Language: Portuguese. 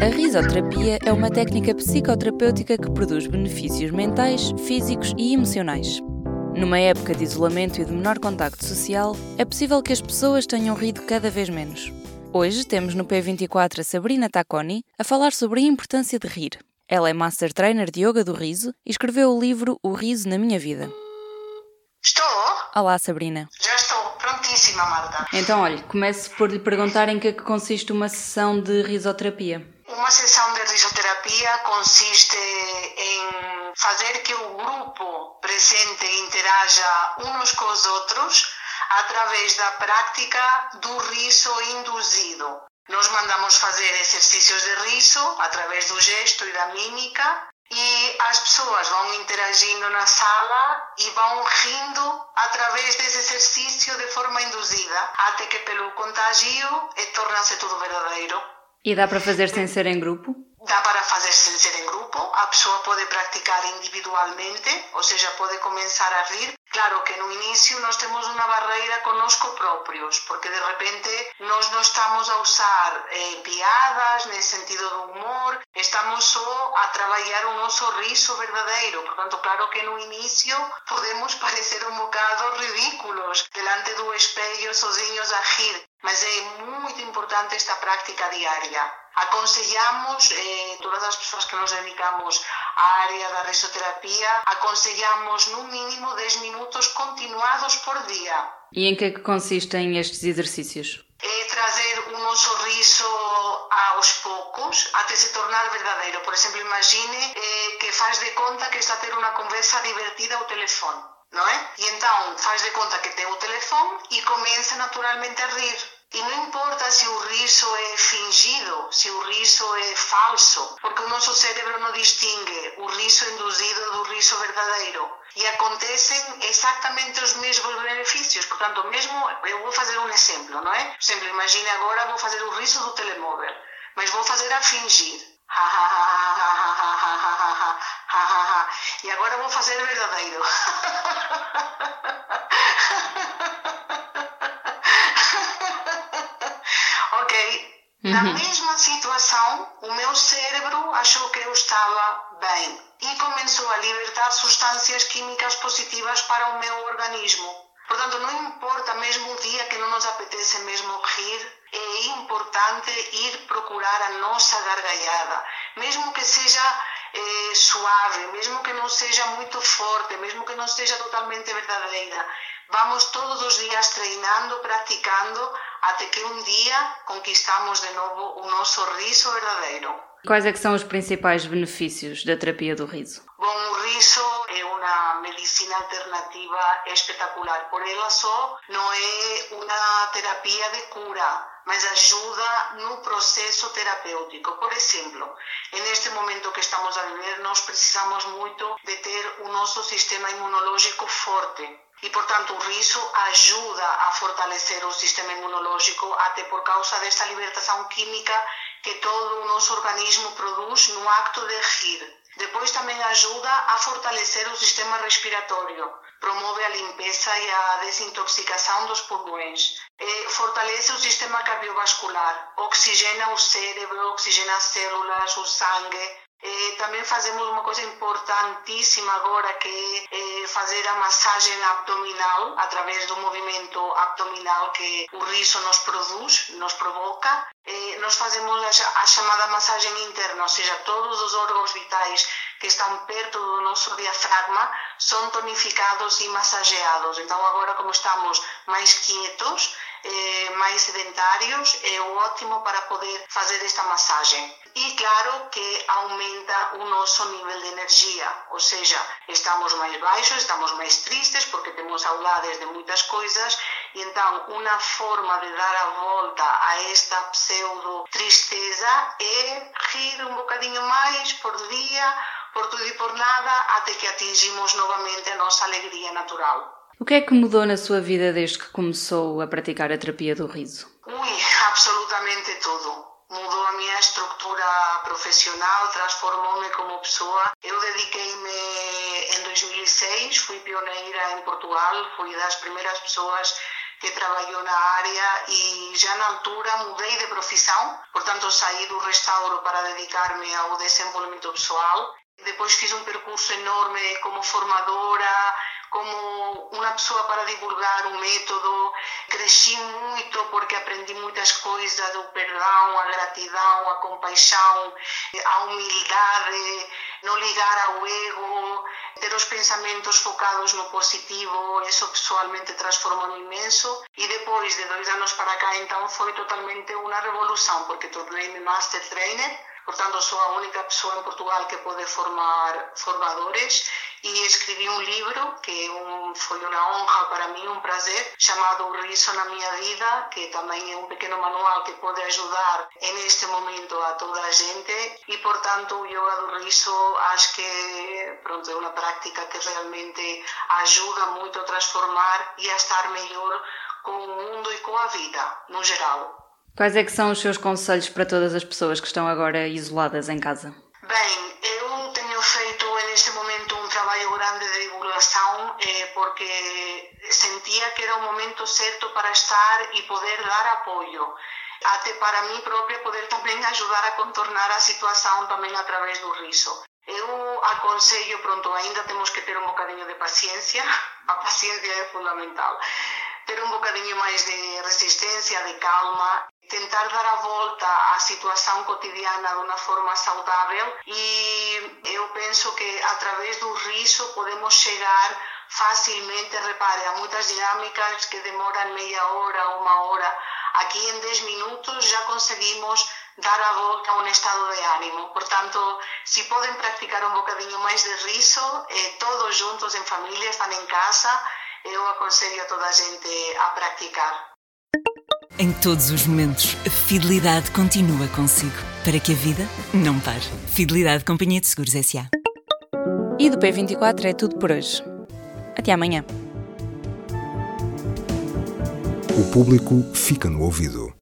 A risoterapia é uma técnica psicoterapêutica que produz benefícios mentais, físicos e emocionais. Numa época de isolamento e de menor contacto social, é possível que as pessoas tenham rido cada vez menos. Hoje temos no P24 a Sabrina Tacconi a falar sobre a importância de rir. Ela é Master Trainer de Yoga do Riso e escreveu o livro O Riso na Minha Vida. Estou? Olá, Sabrina. Então, olha, começo por lhe perguntar em que é que consiste uma sessão de risoterapia. Uma sessão de risoterapia consiste em fazer que o grupo presente interaja uns com os outros através da prática do riso induzido. Nós mandamos fazer exercícios de riso através do gesto e da mímica e as pessoas vão interagindo na sala e vão rindo através desse exercício de forma induzida, até que pelo contagio torna-se tudo verdadeiro. E dá para fazer sem ser em grupo? dá para fazer sem ser em grupo, a pessoa pode praticar individualmente, ou seja, pode começar a rir. Claro que no início nós temos uma barreira conosco próprios, porque de repente nós não estamos a usar eh, piadas, nem sentido do humor, estamos só a trabalhar um sorriso verdadeiro. Portanto, claro que no início podemos parecer um bocado ridículos, delante do espelho, sozinhos a rir. Mas é muito importante esta prática diária. Aconselhamos, eh, todas as pessoas que nos dedicamos à área da risoterapia, aconselhamos no mínimo 10 minutos continuados por dia. E em que é que consistem estes exercícios? É trazer o nosso riso aos poucos até se tornar verdadeiro. Por exemplo, imagine eh, que faz de conta que está a ter uma conversa divertida ao telefone, não é? E então faz de conta que tem o telefone e começa naturalmente a rir. E não importa se o riso é fingido, se o riso é falso, porque o nosso cérebro não distingue o riso induzido do riso verdadeiro. E acontecem exatamente os mesmos benefícios. Portanto, mesmo, eu vou fazer um exemplo, não é? Por exemplo, imagine agora vou fazer o riso do telemóvel, mas vou fazer a fingir. E agora vou fazer verdadeiro. Na uhum. mesma situação, o meu cérebro achou que eu estava bem e começou a libertar substâncias químicas positivas para o meu organismo. Portanto, não importa mesmo o dia que não nos apetece mesmo rir, é importante ir procurar a nossa gargalhada, mesmo que seja eh, suave, mesmo que não seja muito forte, mesmo que não seja totalmente verdadeira. Vamos todos os dias treinando, praticando até que um dia conquistamos de novo o nosso riso verdadeiro. Quais é que são os principais benefícios da terapia do riso? Bom, o riso é uma medicina alternativa espetacular. Por ela só não é uma terapia de cura, mas ajuda no processo terapêutico. Por exemplo, neste momento que estamos a viver, nós precisamos muito de ter o nosso sistema imunológico forte. E, portanto, o riso ajuda a fortalecer o sistema imunológico, até por causa desta libertação química que todo o nosso organismo produz no acto de rir. Depois também ajuda a fortalecer o sistema respiratório, promove a limpeza e a desintoxicação dos pulmões, fortalece o sistema cardiovascular, oxigena o cérebro, oxigena as células, o sangue, eh, também fazemos uma coisa importantíssima agora que é fazer a massagem abdominal através do movimento abdominal que o riso nos produz, nos provoca. Eh, nós fazemos a chamada massagem interna, ou seja, todos os órgãos vitais que estão perto do nosso diafragma são tonificados e massageados. Então agora como estamos mais quietos, eh, mais sedentários, é ótimo para poder fazer esta massagem. E claro que aumenta o nosso nível de energia, ou seja, estamos mais baixos, estamos mais tristes porque temos saudades de muitas coisas e então uma forma de dar a volta a esta pseudo tristeza é rir um bocadinho mais por dia, por tudo e por nada, até que atingimos novamente a nossa alegria natural. O que é que mudou na sua vida desde que começou a praticar a terapia do riso? Ui, absolutamente tudo. Mudou a minha estrutura profissional, transformou-me como pessoa. Eu dediquei-me em 2006, fui pioneira em Portugal, fui das primeiras pessoas que trabalhou na área e já na altura mudei de profissão, portanto saí do restauro para dedicar-me ao desenvolvimento pessoal. Depois fiz um percurso enorme como formadora, como uma pessoa para divulgar o método. Cresci muito porque aprendi muitas coisas do perdão, a gratidão, a compaixão, a humildade, não ligar ao ego, ter os pensamentos focados no positivo. Isso pessoalmente transformou imenso. E depois de dois anos para cá, então, foi totalmente uma revolução, porque tornei-me Master Trainer Portanto, sou a única pessoa em Portugal que pode formar formadores e escrevi um livro que um, foi uma honra para mim, um prazer, chamado O Riso na Minha Vida, que também é um pequeno manual que pode ajudar neste momento a toda a gente e, portanto, o Yoga do Riso acho que pronto, é uma prática que realmente ajuda muito a transformar e a estar melhor com o mundo e com a vida, no geral. Quais é que são os seus conselhos para todas as pessoas que estão agora isoladas em casa? Bem, eu tenho feito neste momento trabalho grande de divulgação eh, porque sentia que era o momento certo para estar e poder dar apoio. Até para mim própria poder também ajudar a contornar a situação também através do riso. Eu aconselho, pronto, ainda temos que ter um bocadinho de paciência, a paciência é fundamental ter um bocadinho mais de resistência, de calma, tentar dar a volta à situação cotidiana de uma forma saudável e eu penso que através do riso podemos chegar facilmente, repare, há muitas dinâmicas que demoram meia hora, uma hora. Aqui em 10 minutos já conseguimos dar a volta a um estado de ânimo. Portanto, se podem praticar um bocadinho mais de riso, eh, todos juntos em família, estão em casa, eu aconselho a toda a gente a praticar. Em todos os momentos, a fidelidade continua consigo, para que a vida não pare. Fidelidade Companhia de Seguros S.A. E do P24 é tudo por hoje. Até amanhã. O público fica no ouvido.